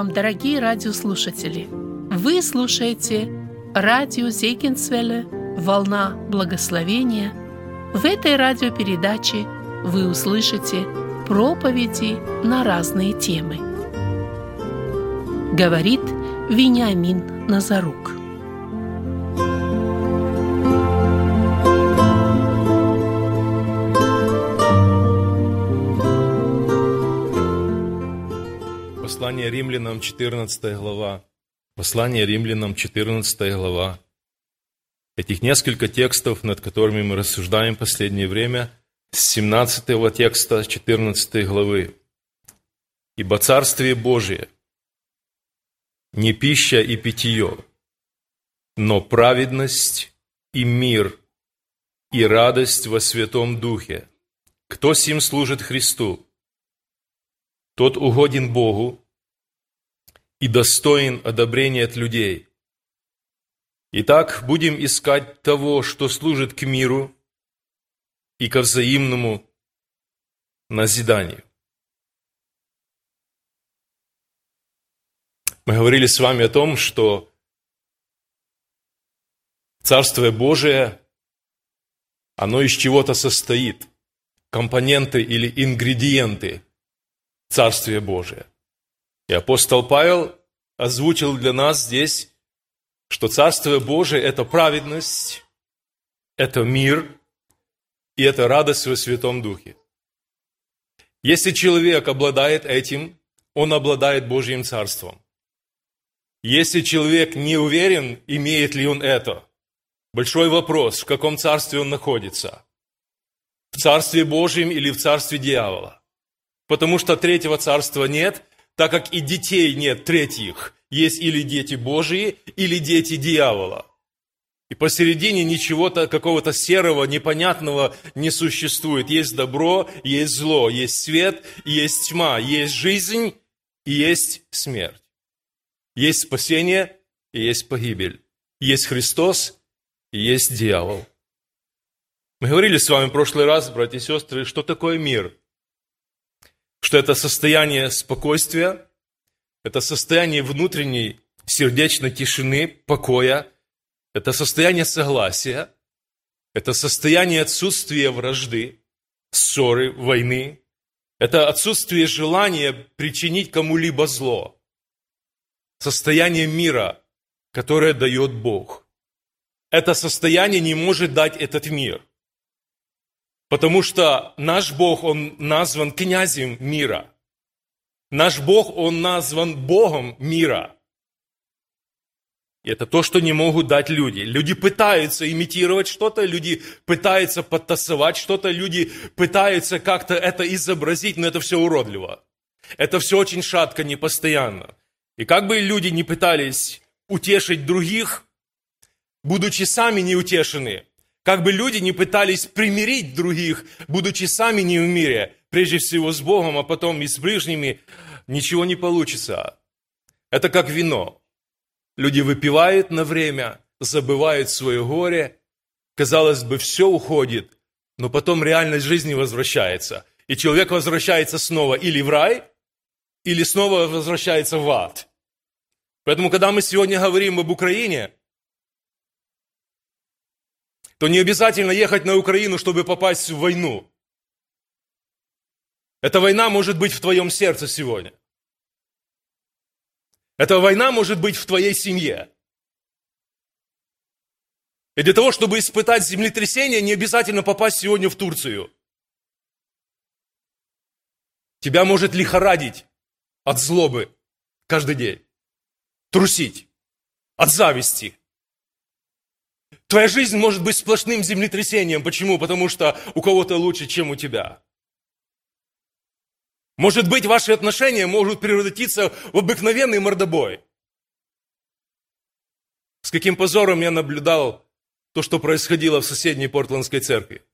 вам, дорогие радиослушатели! Вы слушаете радио Зейкинсвелле «Волна благословения». В этой радиопередаче вы услышите проповеди на разные темы. Говорит Вениамин Назарук. Послание римлянам, 14 глава. Послание римлянам, 14 глава. Этих несколько текстов, над которыми мы рассуждаем в последнее время, с 17 текста 14 главы. «Ибо Царствие Божие не пища и питье, но праведность и мир и радость во Святом Духе. Кто сим служит Христу, тот угоден Богу, и достоин одобрения от людей. Итак, будем искать того, что служит к миру и ко взаимному назиданию. Мы говорили с вами о том, что Царствие Божие, оно из чего-то состоит, компоненты или ингредиенты Царствия Божия. И апостол Павел озвучил для нас здесь, что Царствие Божие – это праведность, это мир и это радость во Святом Духе. Если человек обладает этим, он обладает Божьим Царством. Если человек не уверен, имеет ли он это, большой вопрос, в каком царстве он находится. В Царстве Божьем или в Царстве дьявола. Потому что третьего царства нет, так как и детей нет третьих. Есть или дети Божьи, или дети дьявола. И посередине ничего-то, какого-то серого, непонятного не существует. Есть добро, есть зло, есть свет, есть тьма, есть жизнь и есть смерть. Есть спасение и есть погибель. Есть Христос и есть дьявол. Мы говорили с вами в прошлый раз, братья и сестры, что такое мир – что это состояние спокойствия, это состояние внутренней сердечной тишины, покоя, это состояние согласия, это состояние отсутствия вражды, ссоры, войны, это отсутствие желания причинить кому-либо зло, состояние мира, которое дает Бог. Это состояние не может дать этот мир – Потому что наш Бог, Он назван князем мира. Наш Бог, Он назван Богом мира. И это то, что не могут дать люди. Люди пытаются имитировать что-то, люди пытаются подтасовать что-то, люди пытаются как-то это изобразить, но это все уродливо. Это все очень шатко, непостоянно. И как бы люди не пытались утешить других, будучи сами неутешены, как бы люди не пытались примирить других, будучи сами не в мире, прежде всего с Богом, а потом и с ближними, ничего не получится. Это как вино. Люди выпивают на время, забывают свое горе, казалось бы, все уходит, но потом реальность жизни возвращается. И человек возвращается снова или в рай, или снова возвращается в ад. Поэтому, когда мы сегодня говорим об Украине – то не обязательно ехать на Украину, чтобы попасть в войну. Эта война может быть в твоем сердце сегодня. Эта война может быть в твоей семье. И для того, чтобы испытать землетрясение, не обязательно попасть сегодня в Турцию. Тебя может лихорадить от злобы каждый день. Трусить от зависти, Твоя жизнь может быть сплошным землетрясением. Почему? Потому что у кого-то лучше, чем у тебя. Может быть, ваши отношения могут превратиться в обыкновенный мордобой. С каким позором я наблюдал то, что происходило в соседней Портландской церкви.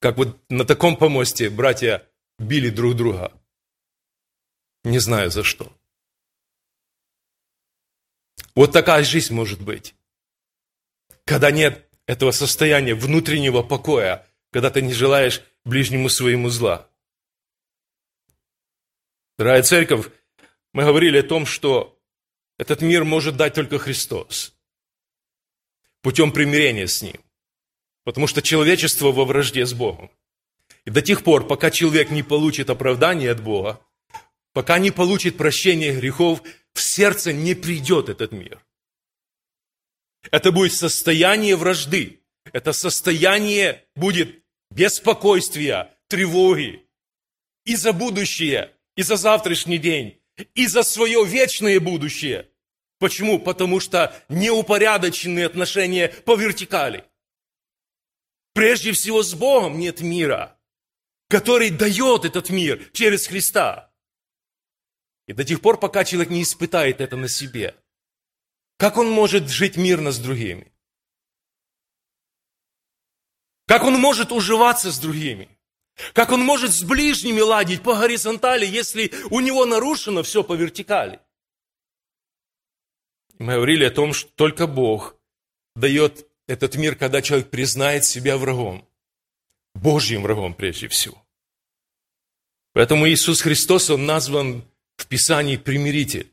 Как вот на таком помосте братья били друг друга. Не знаю за что. Вот такая жизнь может быть. Когда нет этого состояния внутреннего покоя, когда ты не желаешь ближнему своему зла. Дорогая церковь, мы говорили о том, что этот мир может дать только Христос путем примирения с Ним. Потому что человечество во вражде с Богом. И до тех пор, пока человек не получит оправдание от Бога, пока не получит прощения грехов, в сердце не придет этот мир. Это будет состояние вражды. Это состояние будет беспокойствия, тревоги и за будущее, и за завтрашний день, и за свое вечное будущее. Почему? Потому что неупорядоченные отношения по вертикали. Прежде всего с Богом нет мира, который дает этот мир через Христа. И до тех пор, пока человек не испытает это на себе, как он может жить мирно с другими? Как он может уживаться с другими? Как он может с ближними ладить по горизонтали, если у него нарушено все по вертикали? Мы говорили о том, что только Бог дает этот мир, когда человек признает себя врагом. Божьим врагом прежде всего. Поэтому Иисус Христос, Он назван в Писании примиритель.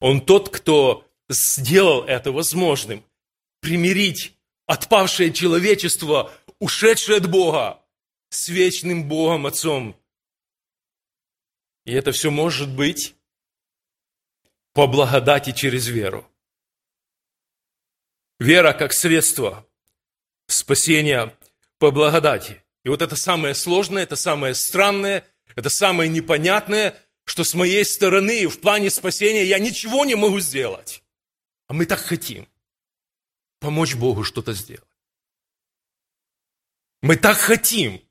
Он тот, кто сделал это возможным. Примирить отпавшее человечество, ушедшее от Бога, с вечным Богом Отцом. И это все может быть по благодати через веру. Вера как средство спасения по благодати. И вот это самое сложное, это самое странное, это самое непонятное, что с моей стороны в плане спасения я ничего не могу сделать. А мы так хотим помочь Богу что-то сделать. Мы так хотим,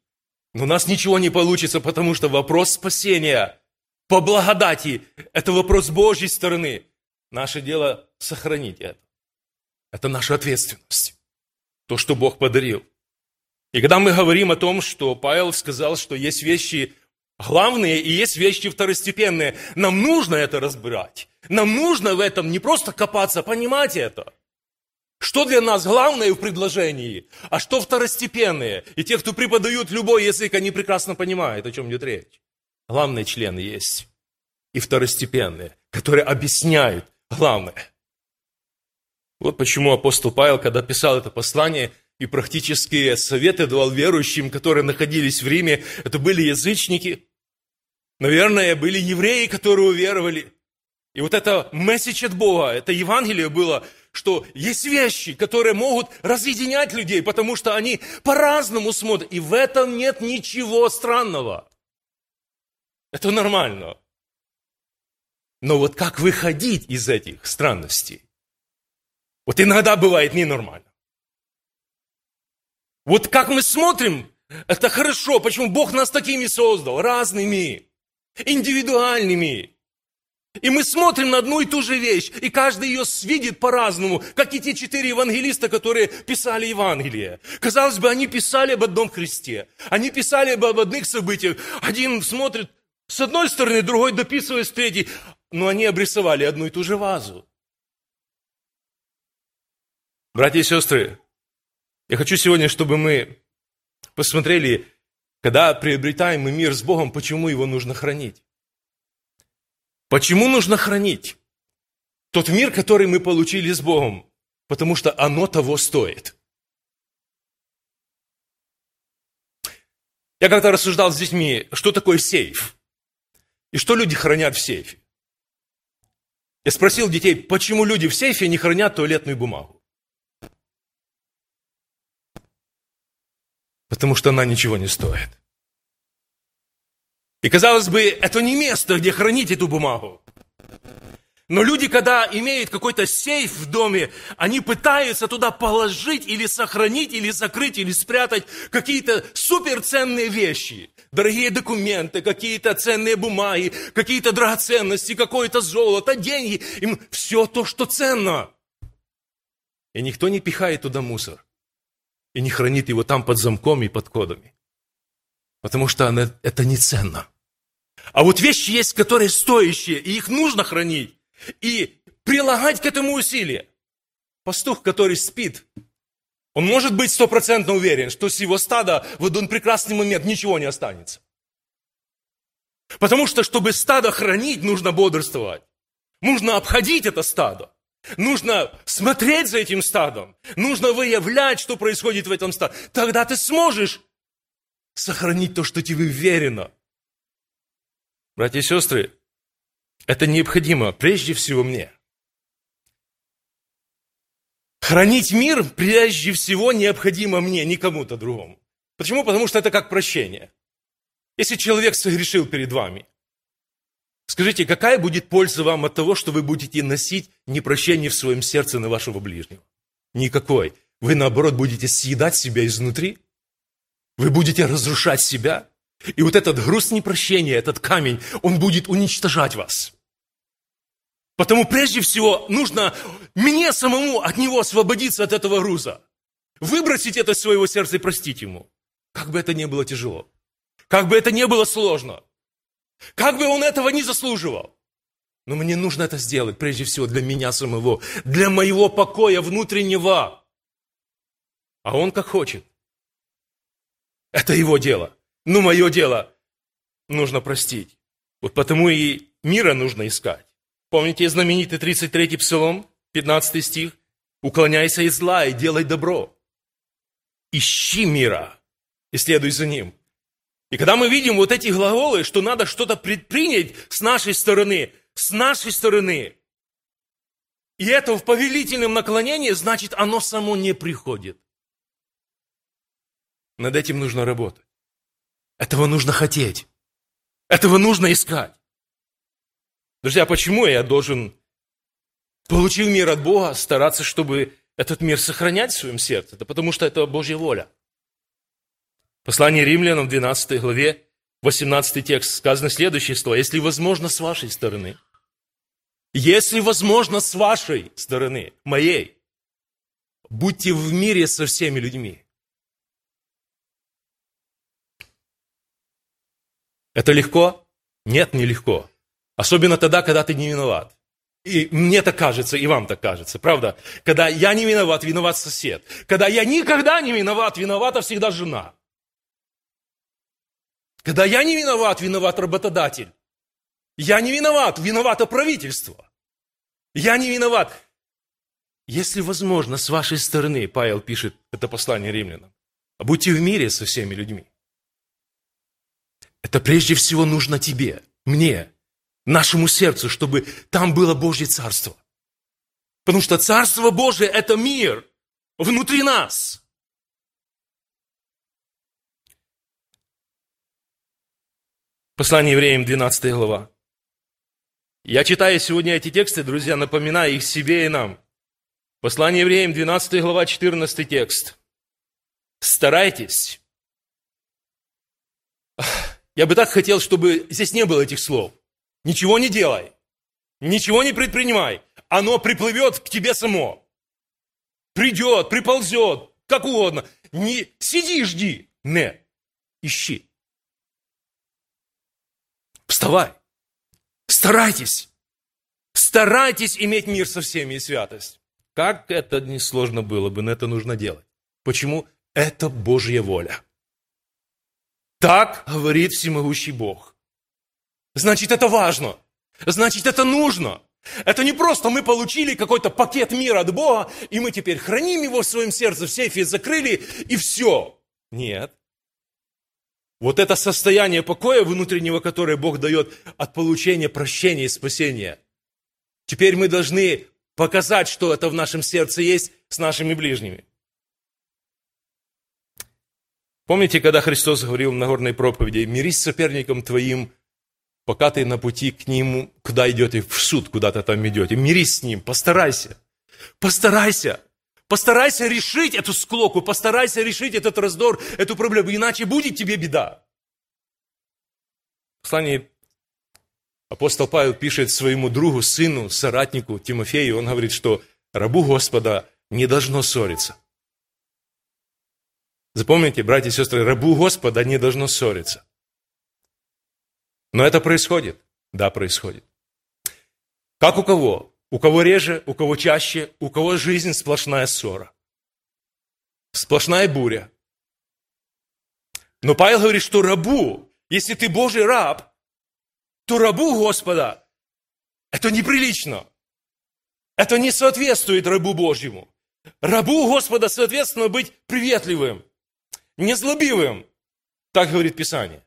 но у нас ничего не получится, потому что вопрос спасения по благодати – это вопрос Божьей стороны. Наше дело – сохранить это. Это наша ответственность. То, что Бог подарил. И когда мы говорим о том, что Павел сказал, что есть вещи главные и есть вещи второстепенные, нам нужно это разбирать. Нам нужно в этом не просто копаться, понимать это. Что для нас главное в предложении, а что второстепенные? И те, кто преподают любой язык, они прекрасно понимают, о чем идет речь. Главные члены есть и второстепенные, которые объясняют главное. Вот почему апостол Павел, когда писал это послание, и практические советы давал верующим, которые находились в Риме, это были язычники, наверное, были евреи, которые уверовали. И вот это месседж от Бога, это Евангелие было, что есть вещи, которые могут разъединять людей, потому что они по-разному смотрят. И в этом нет ничего странного. Это нормально. Но вот как выходить из этих странностей? Вот иногда бывает ненормально. Вот как мы смотрим, это хорошо. Почему Бог нас такими создал? Разными, индивидуальными. И мы смотрим на одну и ту же вещь, и каждый ее видит по-разному, как и те четыре евангелиста, которые писали Евангелие. Казалось бы, они писали об одном Христе, они писали об одних событиях. Один смотрит с одной стороны, другой дописывает с третьей, но они обрисовали одну и ту же вазу. Братья и сестры, я хочу сегодня, чтобы мы посмотрели, когда приобретаем мы мир с Богом, почему его нужно хранить. Почему нужно хранить тот мир, который мы получили с Богом? Потому что оно того стоит. Я как-то рассуждал с детьми, что такое сейф. И что люди хранят в сейфе. Я спросил детей, почему люди в сейфе не хранят туалетную бумагу. Потому что она ничего не стоит. И казалось бы, это не место, где хранить эту бумагу. Но люди, когда имеют какой-то сейф в доме, они пытаются туда положить или сохранить, или закрыть, или спрятать какие-то суперценные вещи. Дорогие документы, какие-то ценные бумаги, какие-то драгоценности, какое-то золото, деньги. Им все то, что ценно. И никто не пихает туда мусор. И не хранит его там под замком и под кодами. Потому что она, это не ценно. А вот вещи есть, которые стоящие, и их нужно хранить. И прилагать к этому усилия. Пастух, который спит, он может быть стопроцентно уверен, что с его стада в один прекрасный момент ничего не останется. Потому что, чтобы стадо хранить, нужно бодрствовать. Нужно обходить это стадо. Нужно смотреть за этим стадом. Нужно выявлять, что происходит в этом стаде. Тогда ты сможешь сохранить то, что тебе верено. Братья и сестры, это необходимо прежде всего мне. Хранить мир прежде всего необходимо мне, не кому-то другому. Почему? Потому что это как прощение. Если человек согрешил перед вами, скажите, какая будет польза вам от того, что вы будете носить непрощение в своем сердце на вашего ближнего? Никакой. Вы, наоборот, будете съедать себя изнутри. Вы будете разрушать себя. И вот этот груз непрощения, этот камень, он будет уничтожать вас. Потому прежде всего нужно мне самому от него освободиться от этого груза. Выбросить это из своего сердца и простить ему. Как бы это ни было тяжело. Как бы это ни было сложно. Как бы он этого не заслуживал. Но мне нужно это сделать прежде всего для меня самого. Для моего покоя внутреннего. А он как хочет. Это его дело. Но мое дело нужно простить. Вот потому и мира нужно искать. Помните знаменитый 33-й псалом, 15 стих? «Уклоняйся из зла и делай добро». Ищи мира и следуй за ним. И когда мы видим вот эти глаголы, что надо что-то предпринять с нашей стороны, с нашей стороны, и это в повелительном наклонении, значит, оно само не приходит. Над этим нужно работать. Этого нужно хотеть. Этого нужно искать. Друзья, почему я должен, получив мир от Бога, стараться, чтобы этот мир сохранять в своем сердце? Это потому что это Божья воля. Послание римлянам в 12 главе, 18 текст, сказано следующее слово. Если возможно с вашей стороны, если возможно с вашей стороны, моей, будьте в мире со всеми людьми. Это легко? Нет, не легко. Особенно тогда, когда ты не виноват. И мне так кажется, и вам так кажется, правда? Когда я не виноват, виноват сосед. Когда я никогда не виноват, виновата всегда жена. Когда я не виноват, виноват работодатель. Я не виноват, виновато правительство. Я не виноват. Если возможно, с вашей стороны, Павел пишет это послание римлянам, будьте в мире со всеми людьми. Это прежде всего нужно тебе, мне, нашему сердцу, чтобы там было Божье Царство. Потому что Царство Божие – это мир внутри нас. Послание евреям, 12 глава. Я читаю сегодня эти тексты, друзья, напоминаю их себе и нам. Послание евреям, 12 глава, 14 текст. Старайтесь. Я бы так хотел, чтобы здесь не было этих слов. Ничего не делай. Ничего не предпринимай. Оно приплывет к тебе само. Придет, приползет, как угодно. Не сиди жди. Не. Ищи. Вставай. Старайтесь. Старайтесь иметь мир со всеми и святость. Как это несложно было бы, но это нужно делать. Почему? Это Божья воля. Так говорит всемогущий Бог. Значит, это важно. Значит, это нужно. Это не просто мы получили какой-то пакет мира от Бога, и мы теперь храним его в своем сердце, в сейфе закрыли, и все. Нет. Вот это состояние покоя внутреннего, которое Бог дает от получения прощения и спасения. Теперь мы должны показать, что это в нашем сердце есть с нашими ближними. Помните, когда Христос говорил в Нагорной проповеди, «Мирись с соперником твоим, пока ты на пути к нему, куда идете, в суд куда-то там идете, мирись с ним, постарайся, постарайся, постарайся решить эту склоку, постарайся решить этот раздор, эту проблему, иначе будет тебе беда». В послании апостол Павел пишет своему другу, сыну, соратнику Тимофею, он говорит, что рабу Господа не должно ссориться – Запомните, братья и сестры, рабу Господа не должно ссориться. Но это происходит. Да, происходит. Как у кого? У кого реже, у кого чаще, у кого жизнь сплошная ссора. Сплошная буря. Но Павел говорит, что рабу, если ты Божий раб, то рабу Господа это неприлично. Это не соответствует рабу Божьему. Рабу Господа, соответственно, быть приветливым, незлобивым. Так говорит Писание.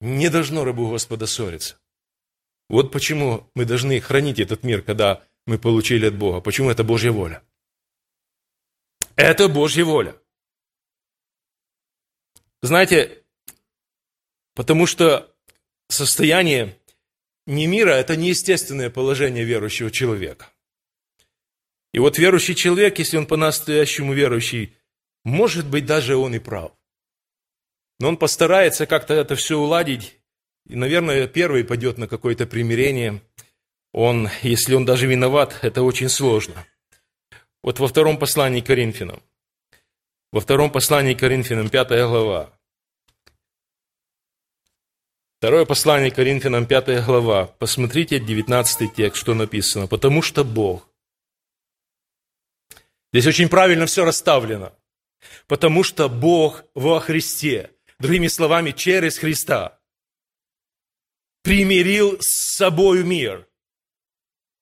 Не должно рабу Господа ссориться. Вот почему мы должны хранить этот мир, когда мы получили от Бога. Почему это Божья воля? Это Божья воля. Знаете, потому что состояние не мира – это неестественное положение верующего человека. И вот верующий человек, если он по-настоящему верующий, может быть, даже он и прав. Но он постарается как-то это все уладить, и, наверное, первый пойдет на какое-то примирение. Он, если он даже виноват, это очень сложно. Вот во втором послании к Коринфянам, во втором послании к Коринфянам, пятая глава, Второе послание к Коринфянам, 5 глава. Посмотрите 19 текст, что написано. «Потому что Бог». Здесь очень правильно все расставлено. «Потому что Бог во Христе». Другими словами, через Христа. Примирил с собою мир.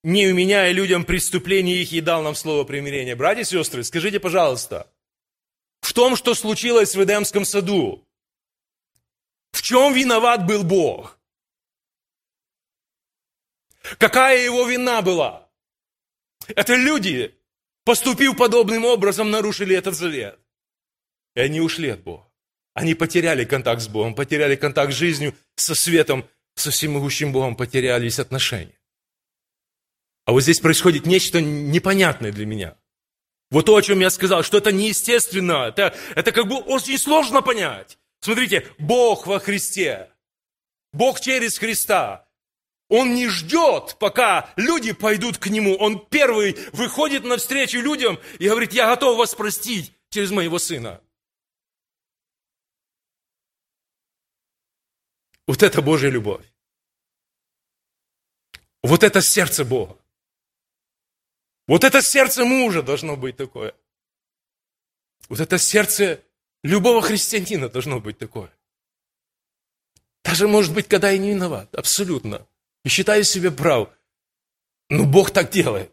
Не уменяя людям преступления их и дал нам слово примирения. Братья и сестры, скажите, пожалуйста, в том, что случилось в Эдемском саду, в чем виноват был Бог? Какая его вина была? Это люди, поступив подобным образом, нарушили этот завет. И они ушли от Бога. Они потеряли контакт с Богом, потеряли контакт с жизнью, со светом, со всемогущим Богом, потерялись отношения. А вот здесь происходит нечто непонятное для меня. Вот то, о чем я сказал, что это неестественно, это, это как бы очень сложно понять. Смотрите, Бог во Христе, Бог через Христа, Он не ждет, пока люди пойдут к Нему. Он первый выходит навстречу людям и говорит, я готов вас простить через моего Сына. Вот это Божья любовь. Вот это сердце Бога. Вот это сердце мужа должно быть такое. Вот это сердце Любого христианина должно быть такое. Даже, может быть, когда и не виноват, абсолютно. И считаю себя прав. Но Бог так делает.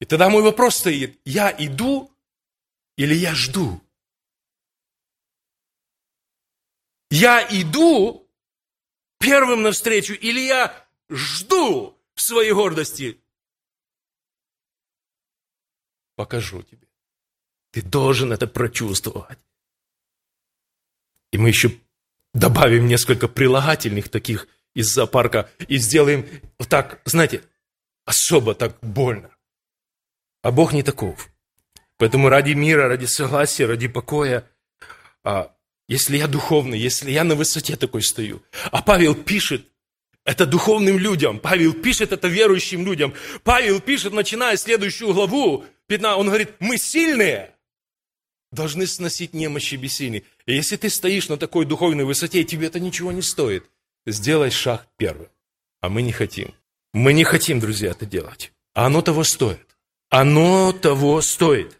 И тогда мой вопрос стоит, я иду или я жду? Я иду первым навстречу или я жду в своей гордости? Покажу тебе. Ты должен это прочувствовать. И мы еще добавим несколько прилагательных таких из зоопарка и сделаем вот так, знаете, особо так больно. А Бог не таков. Поэтому ради мира, ради согласия, ради покоя, а, если я духовный, если я на высоте такой стою, а Павел пишет это духовным людям, Павел пишет это верующим людям, Павел пишет, начиная следующую главу, он говорит, мы сильные, должны сносить немощи бессильные. И если ты стоишь на такой духовной высоте, тебе это ничего не стоит. Сделай шаг первым. А мы не хотим. Мы не хотим, друзья, это делать. А оно того стоит. Оно того стоит.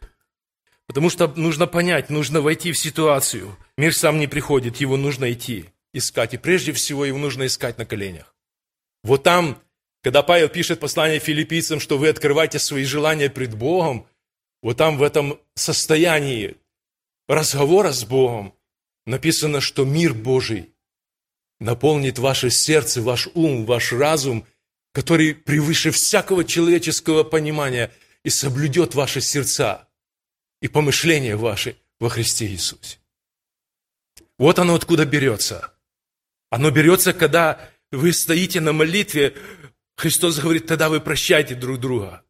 Потому что нужно понять, нужно войти в ситуацию. Мир сам не приходит, его нужно идти, искать. И прежде всего его нужно искать на коленях. Вот там, когда Павел пишет послание филиппийцам, что вы открываете свои желания пред Богом, вот там в этом состоянии разговора с Богом написано, что мир Божий наполнит ваше сердце, ваш ум, ваш разум, который превыше всякого человеческого понимания и соблюдет ваши сердца и помышления ваши во Христе Иисусе. Вот оно откуда берется. Оно берется, когда вы стоите на молитве, Христос говорит, тогда вы прощайте друг друга.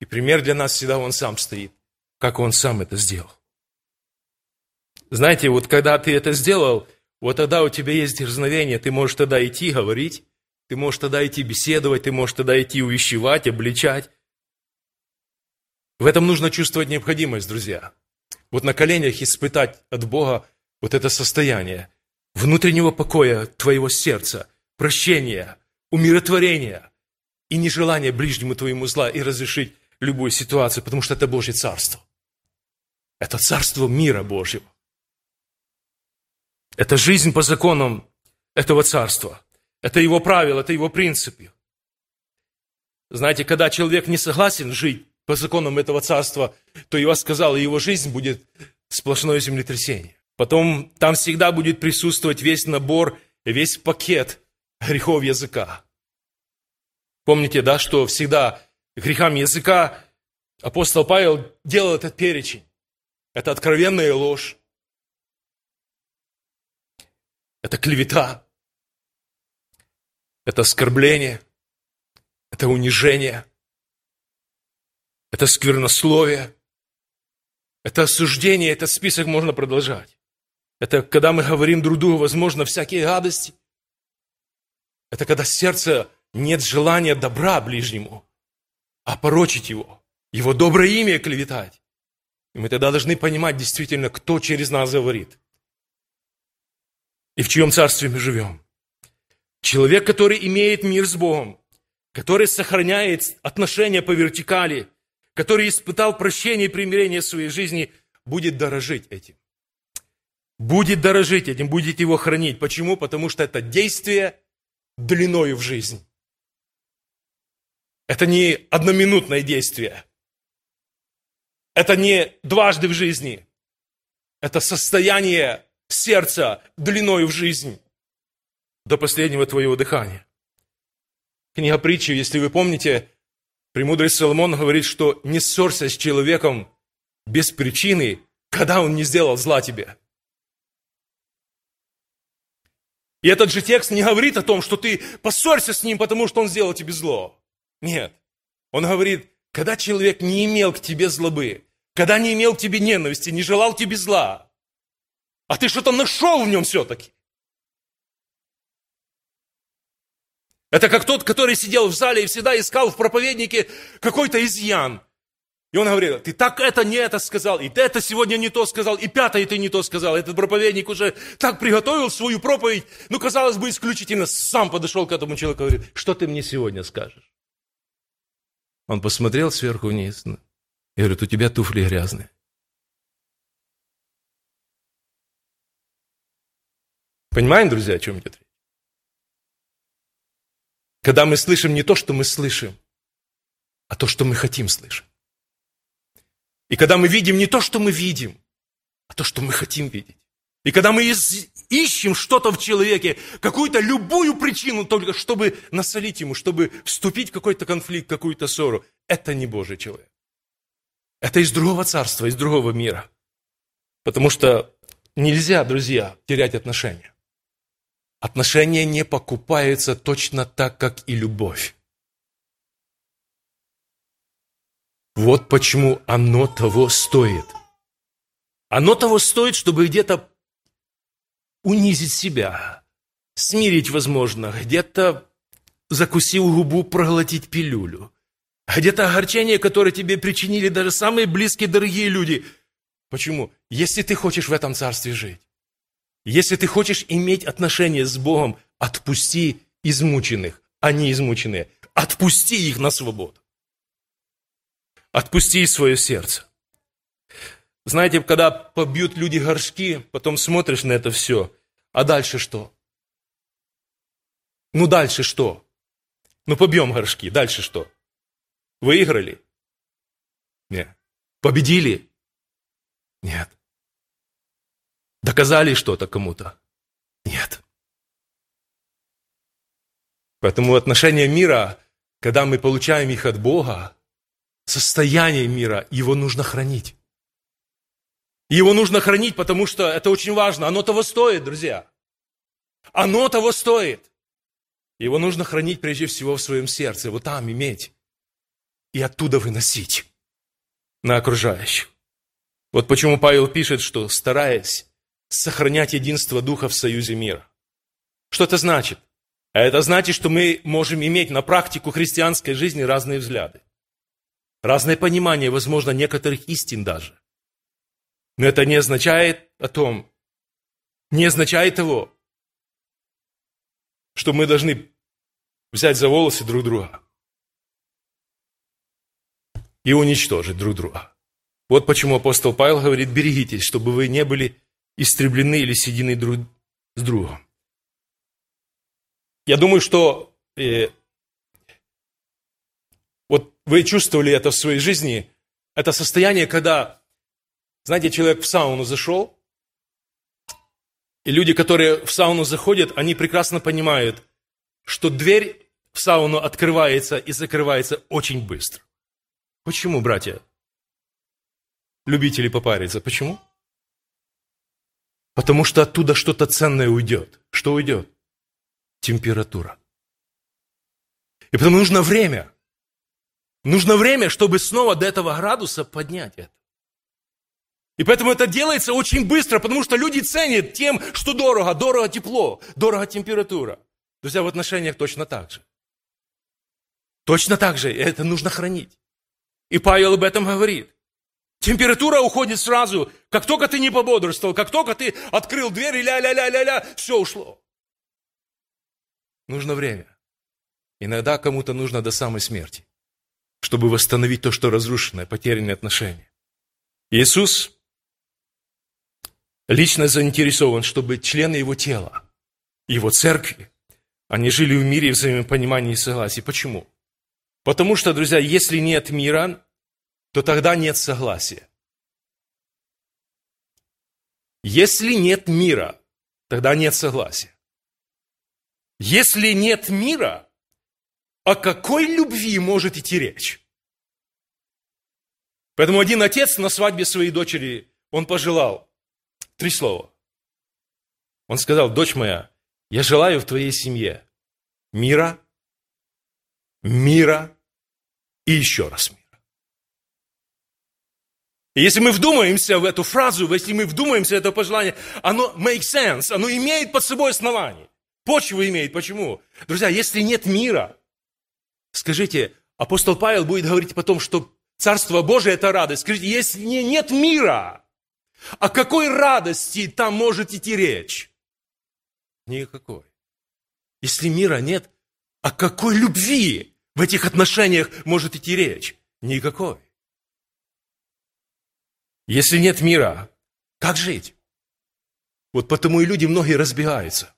И пример для нас всегда Он сам стоит, как Он сам это сделал. Знаете, вот когда ты это сделал, вот тогда у тебя есть дерзновение, ты можешь тогда идти говорить, ты можешь тогда идти беседовать, ты можешь тогда идти увещевать, обличать. В этом нужно чувствовать необходимость, друзья. Вот на коленях испытать от Бога вот это состояние внутреннего покоя твоего сердца, прощения, умиротворения и нежелания ближнему твоему зла и разрешить любую ситуацию, потому что это Божье Царство. Это Царство мира Божьего. Это жизнь по законам этого царства. Это его правила, это его принципы. Знаете, когда человек не согласен жить по законам этого царства, то я сказал, его жизнь будет сплошное землетрясение. Потом там всегда будет присутствовать весь набор, весь пакет грехов языка. Помните, да, что всегда грехам языка апостол Павел делал этот перечень. Это откровенная ложь. Это клевета. Это оскорбление. Это унижение. Это сквернословие. Это осуждение. Этот список можно продолжать. Это когда мы говорим друг другу, возможно, всякие гадости. Это когда сердце нет желания добра ближнему, а порочить его, его доброе имя клеветать. И мы тогда должны понимать действительно, кто через нас говорит. И в чьем царстве мы живем. Человек, который имеет мир с Богом, который сохраняет отношения по вертикали, который испытал прощение и примирение в своей жизни, будет дорожить этим будет дорожить этим, будет его хранить. Почему? Потому что это действие длиною в жизнь. Это не одноминутное действие. Это не дважды в жизни. Это состояние сердца длиною в жизнь до последнего твоего дыхания. Книга притчи, если вы помните, премудрый Соломон говорит, что не ссорься с человеком без причины, когда он не сделал зла тебе. И этот же текст не говорит о том, что ты поссорься с ним, потому что он сделал тебе зло. Нет. Он говорит, когда человек не имел к тебе злобы, когда не имел к тебе ненависти, не желал тебе зла, а ты что-то нашел в нем все-таки. Это как тот, который сидел в зале и всегда искал в проповеднике какой-то изъян. И он говорил, ты так это не это сказал, и ты это сегодня не то сказал, и пятое ты не то сказал. Этот проповедник уже так приготовил свою проповедь, ну, казалось бы, исключительно сам подошел к этому человеку и говорит, что ты мне сегодня скажешь? Он посмотрел сверху вниз и говорит, у тебя туфли грязные. Понимаем, друзья, о чем идет речь? Когда мы слышим не то, что мы слышим, а то, что мы хотим слышать. И когда мы видим не то, что мы видим, а то, что мы хотим видеть. И когда мы ищем что-то в человеке, какую-то любую причину, только чтобы насолить ему, чтобы вступить в какой-то конфликт, какую-то ссору, это не Божий человек. Это из другого царства, из другого мира. Потому что нельзя, друзья, терять отношения. Отношения не покупаются точно так, как и любовь. Вот почему оно того стоит. Оно того стоит, чтобы где-то унизить себя, смирить, возможно, где-то закусил губу, проглотить пилюлю, где-то огорчение, которое тебе причинили даже самые близкие, дорогие люди. Почему? Если ты хочешь в этом царстве жить, если ты хочешь иметь отношения с Богом, отпусти измученных, а не измученные. Отпусти их на свободу. Отпусти свое сердце. Знаете, когда побьют люди горшки, потом смотришь на это все, а дальше что? Ну дальше что? Ну побьем горшки, дальше что? Выиграли? Нет. Победили? Нет. Доказали что-то кому-то? Нет. Поэтому отношения мира, когда мы получаем их от Бога, состояние мира, его нужно хранить. Его нужно хранить, потому что это очень важно. Оно того стоит, друзья. Оно того стоит. Его нужно хранить прежде всего в своем сердце, вот там иметь. И оттуда выносить на окружающих. Вот почему Павел пишет, что стараясь сохранять единство Духа в союзе мира. Что это значит? А это значит, что мы можем иметь на практику христианской жизни разные взгляды разное понимание, возможно, некоторых истин даже. Но это не означает о том, не означает того, что мы должны взять за волосы друг друга и уничтожить друг друга. Вот почему апостол Павел говорит, берегитесь, чтобы вы не были истреблены или съедены друг с другом. Я думаю, что э, вот вы чувствовали это в своей жизни, это состояние, когда, знаете, человек в сауну зашел, и люди, которые в сауну заходят, они прекрасно понимают, что дверь в сауну открывается и закрывается очень быстро. Почему, братья? Любители попариться. Почему? Потому что оттуда что-то ценное уйдет. Что уйдет? Температура. И потому нужно время. Нужно время, чтобы снова до этого градуса поднять это. И поэтому это делается очень быстро, потому что люди ценят тем, что дорого. Дорого тепло, дорого температура. Друзья, в отношениях точно так же. Точно так же. Это нужно хранить. И Павел об этом говорит. Температура уходит сразу. Как только ты не пободрствовал, как только ты открыл дверь, и ля-ля-ля-ля-ля, все ушло. Нужно время. Иногда кому-то нужно до самой смерти, чтобы восстановить то, что разрушенное, потерянные отношения. Иисус лично заинтересован, чтобы члены его тела, его церкви, они жили в мире, в взаимопонимании и согласии. Почему? Потому что, друзья, если нет мира, то тогда нет согласия. Если нет мира, тогда нет согласия. Если нет мира, о какой любви может идти речь? Поэтому один отец на свадьбе своей дочери, он пожелал три слова. Он сказал, дочь моя, я желаю в твоей семье мира, мира и еще раз мира. И если мы вдумаемся в эту фразу, если мы вдумаемся в это пожелание, оно makes sense, оно имеет под собой основание. Почву имеет. Почему? Друзья, если нет мира, скажите, апостол Павел будет говорить потом, что Царство Божие – это радость. Скажите, если нет мира, о какой радости там может идти речь? Никакой. Если мира нет, о какой любви в этих отношениях может идти речь? Никакой. Если нет мира, как жить? Вот потому и люди многие разбегаются.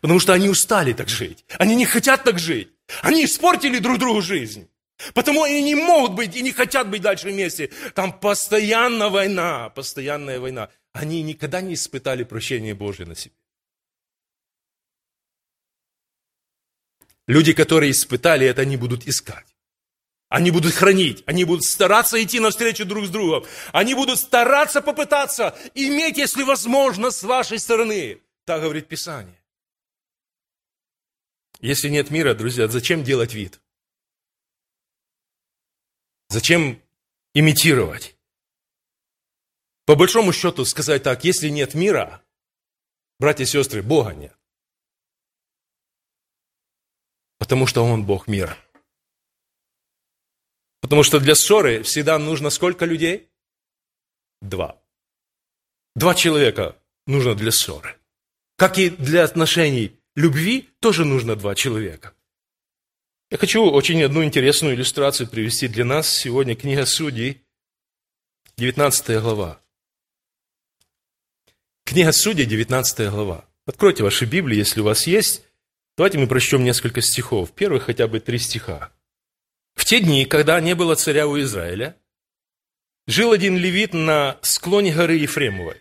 Потому что они устали так жить. Они не хотят так жить. Они испортили друг другу жизнь. Потому они не могут быть и не хотят быть дальше вместе. Там постоянно война, постоянная война. Они никогда не испытали прощения Божье на себе. Люди, которые испытали это, они будут искать. Они будут хранить, они будут стараться идти навстречу друг с другом. Они будут стараться попытаться иметь, если возможно, с вашей стороны. Так говорит Писание. Если нет мира, друзья, зачем делать вид? Зачем имитировать? По большому счету сказать так, если нет мира, братья и сестры, Бога нет. Потому что Он Бог мира. Потому что для ссоры всегда нужно сколько людей? Два. Два человека нужно для ссоры. Как и для отношений любви тоже нужно два человека. Я хочу очень одну интересную иллюстрацию привести для нас. Сегодня книга Судей, 19 глава. Книга Судей, 19 глава. Откройте ваши Библии, если у вас есть. Давайте мы прочтем несколько стихов. Первых хотя бы три стиха. В те дни, когда не было царя у Израиля, жил один левит на склоне горы Ефремовой.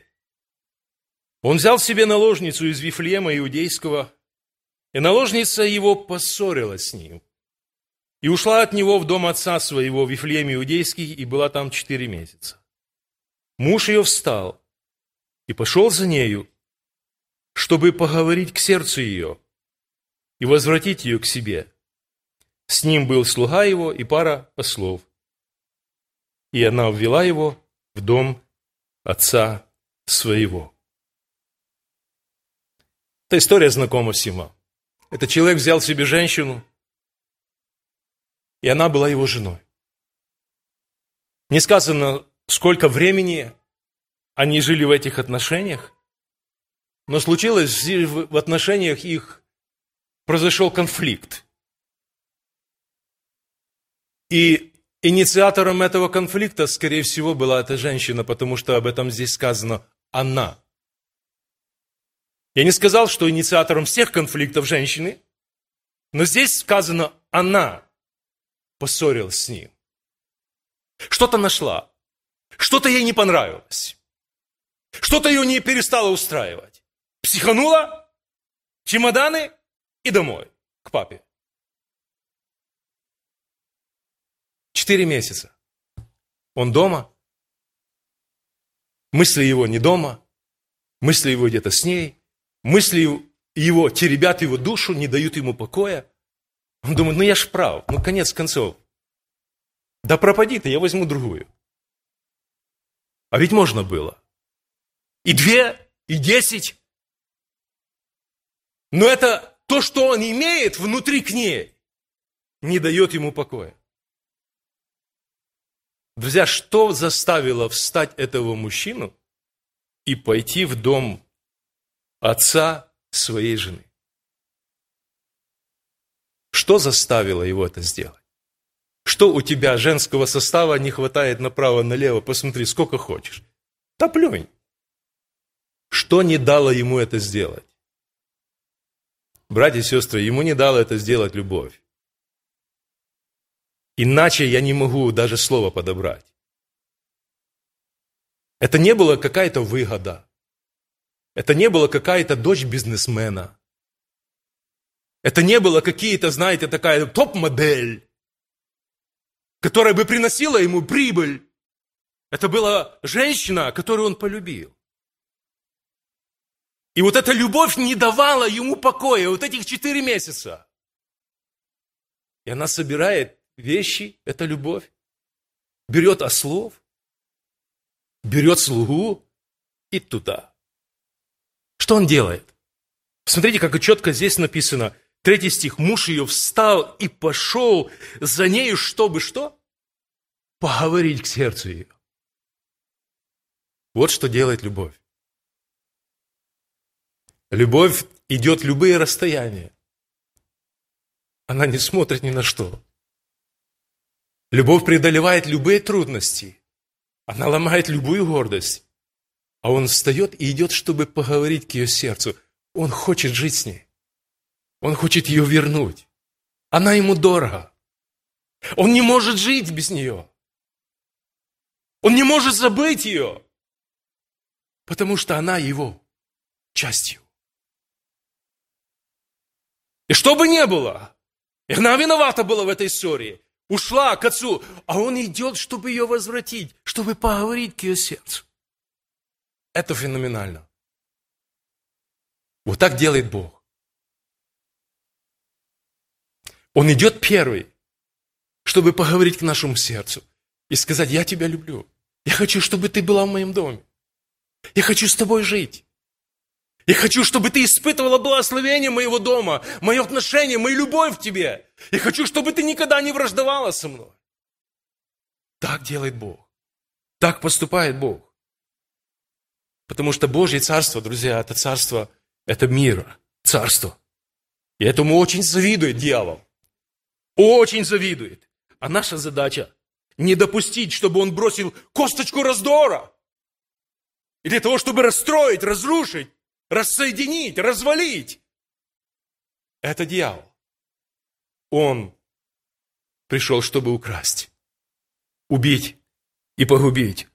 Он взял себе наложницу из Вифлеема иудейского, и наложница его поссорилась с ним, и ушла от него в дом отца своего в Вифлееме иудейский, и была там четыре месяца. Муж ее встал и пошел за нею, чтобы поговорить к сердцу ее и возвратить ее к себе. С ним был слуга его и пара послов. И она ввела его в дом отца своего. Эта история знакома всем. Этот человек взял себе женщину, и она была его женой. Не сказано, сколько времени они жили в этих отношениях, но случилось в отношениях их, произошел конфликт. И инициатором этого конфликта, скорее всего, была эта женщина, потому что об этом здесь сказано «она». Я не сказал, что инициатором всех конфликтов женщины, Но здесь сказано, она поссорилась с ним. Что-то нашла. Что-то ей не понравилось. Что-то ее не перестало устраивать. Психанула, чемоданы и домой, к папе. Четыре месяца. Он дома. Мысли его не дома. Мысли его где-то с ней. Мысли его теребят его душу, не дают ему покоя. Он думает, ну я ж прав, ну конец концов. Да пропади ты, я возьму другую. А ведь можно было. И две, и десять. Но это то, что он имеет внутри к ней, не дает ему покоя. Друзья, что заставило встать этого мужчину и пойти в дом отца своей жены? Что заставило его это сделать? Что у тебя женского состава не хватает направо-налево? Посмотри, сколько хочешь. Да плюнь. Что не дало ему это сделать? Братья и сестры, ему не дало это сделать любовь. Иначе я не могу даже слово подобрать. Это не была какая-то выгода. Это не была какая-то дочь бизнесмена. Это не было какие-то, знаете, такая топ-модель которая бы приносила ему прибыль. Это была женщина, которую он полюбил. И вот эта любовь не давала ему покоя вот этих четыре месяца. И она собирает вещи, это любовь, берет ослов, берет слугу и туда. Что он делает? Смотрите, как четко здесь написано – Третий стих. Муж ее встал и пошел за нею, чтобы что? Поговорить к сердцу ее. Вот что делает любовь. Любовь идет любые расстояния. Она не смотрит ни на что. Любовь преодолевает любые трудности. Она ломает любую гордость. А он встает и идет, чтобы поговорить к ее сердцу. Он хочет жить с ней. Он хочет ее вернуть. Она ему дорога. Он не может жить без нее. Он не может забыть ее, потому что она его частью. И что бы ни было, и она виновата была в этой ссоре, ушла к отцу, а он идет, чтобы ее возвратить, чтобы поговорить к ее сердцу. Это феноменально. Вот так делает Бог. Он идет первый, чтобы поговорить к нашему сердцу и сказать, я тебя люблю. Я хочу, чтобы ты была в моем доме. Я хочу с тобой жить. Я хочу, чтобы ты испытывала благословение моего дома, мое отношение, мою любовь к тебе. Я хочу, чтобы ты никогда не враждовала со мной. Так делает Бог. Так поступает Бог. Потому что Божье царство, друзья, это царство, это мир, царство. И этому очень завидует дьявол. Очень завидует. А наша задача не допустить, чтобы он бросил косточку раздора. И для того, чтобы расстроить, разрушить, рассоединить, развалить. Это дьявол. Он пришел, чтобы украсть, убить и погубить.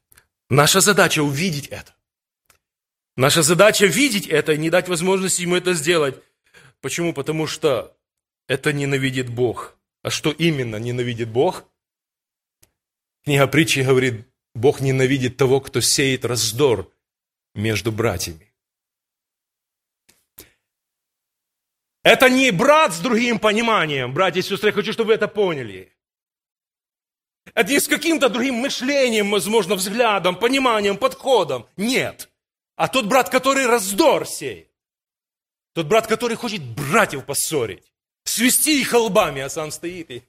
Наша задача увидеть это. Наша задача видеть это и не дать возможности ему это сделать. Почему? Потому что это ненавидит Бог. А что именно ненавидит Бог? Книга притчи говорит, Бог ненавидит того, кто сеет раздор между братьями. Это не брат с другим пониманием, братья и сестры, я хочу, чтобы вы это поняли. Это не с каким-то другим мышлением, возможно, взглядом, пониманием, подходом. Нет. А тот брат, который раздор сеет. Тот брат, который хочет братьев поссорить свести их лбами, а сам стоит и...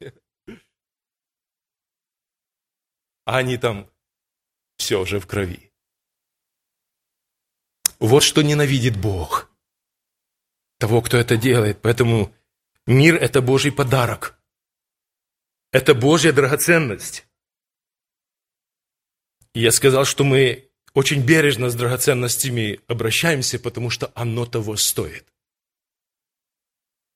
А они там все уже в крови. Вот что ненавидит Бог. Того, кто это делает. Поэтому мир – это Божий подарок. Это Божья драгоценность. И я сказал, что мы очень бережно с драгоценностями обращаемся, потому что оно того стоит.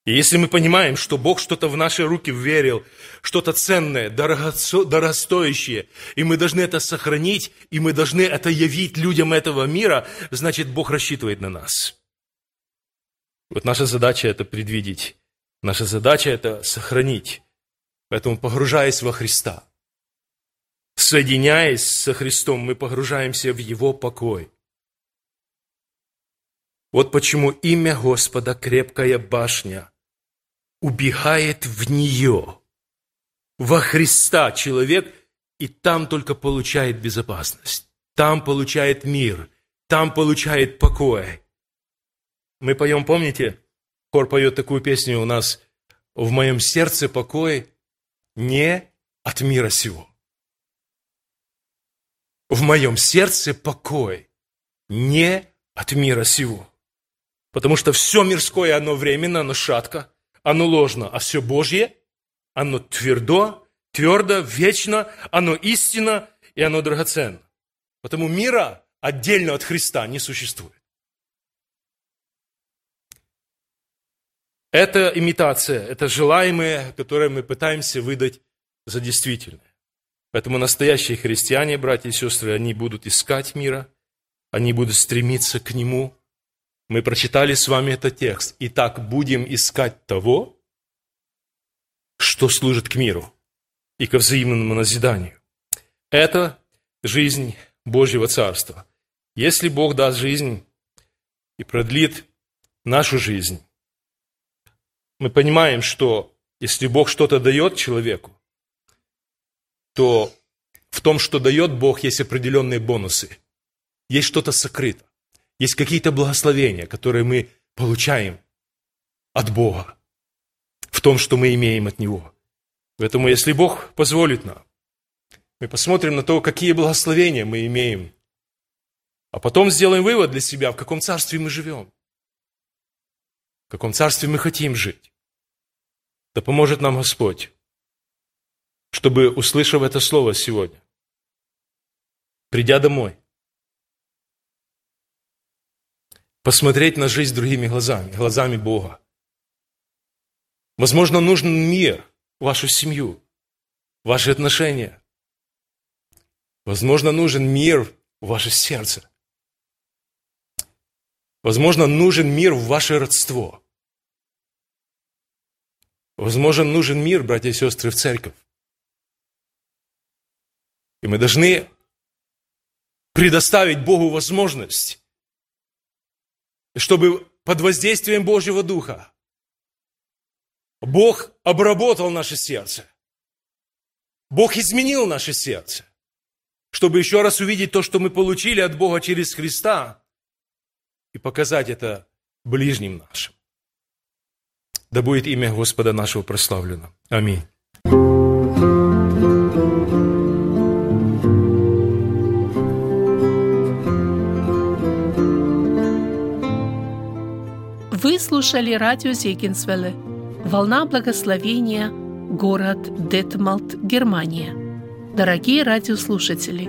И если мы понимаем, что Бог что-то в наши руки верил, что-то ценное, дорогостоящее, и мы должны это сохранить, и мы должны это явить людям этого мира, значит, Бог рассчитывает на нас. Вот наша задача – это предвидеть. Наша задача – это сохранить. Поэтому, погружаясь во Христа, соединяясь со Христом, мы погружаемся в Его покой. Вот почему имя Господа – крепкая башня. Убегает в нее. Во Христа человек и там только получает безопасность. Там получает мир. Там получает покой. Мы поем, помните, хор поет такую песню у нас «В моем сердце покой не от мира сего». В моем сердце покой не от мира сего. Потому что все мирское, оно временно, оно шатко, оно ложно, а все Божье, оно твердо, твердо, вечно, оно истинно и оно драгоценно. Потому мира отдельно от Христа не существует. Это имитация, это желаемое, которое мы пытаемся выдать за действительное. Поэтому настоящие христиане, братья и сестры, они будут искать мира, они будут стремиться к нему. Мы прочитали с вами этот текст. Итак, будем искать того, что служит к миру и ко взаимному назиданию. Это жизнь Божьего Царства. Если Бог даст жизнь и продлит нашу жизнь, мы понимаем, что если Бог что-то дает человеку, то в том, что дает Бог, есть определенные бонусы. Есть что-то сокрыто. Есть какие-то благословения, которые мы получаем от Бога. В том, что мы имеем от Него. Поэтому, если Бог позволит нам, мы посмотрим на то, какие благословения мы имеем. А потом сделаем вывод для себя, в каком царстве мы живем. В каком царстве мы хотим жить. Да поможет нам Господь, чтобы, услышав это слово сегодня, придя домой, посмотреть на жизнь другими глазами, глазами Бога. Возможно, нужен мир в вашу семью, в ваши отношения. Возможно, нужен мир в ваше сердце. Возможно, нужен мир в ваше родство. Возможно, нужен мир, братья и сестры, в церковь. И мы должны предоставить Богу возможность, чтобы под воздействием Божьего Духа Бог обработал наше сердце. Бог изменил наше сердце, чтобы еще раз увидеть то, что мы получили от Бога через Христа, и показать это ближним нашим. Да будет имя Господа нашего прославлено. Аминь. Вы слушали радио Зегенсвелле «Волна благословения», город Детмалт, Германия. Дорогие радиослушатели,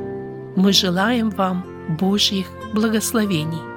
мы желаем вам Божьих благословений.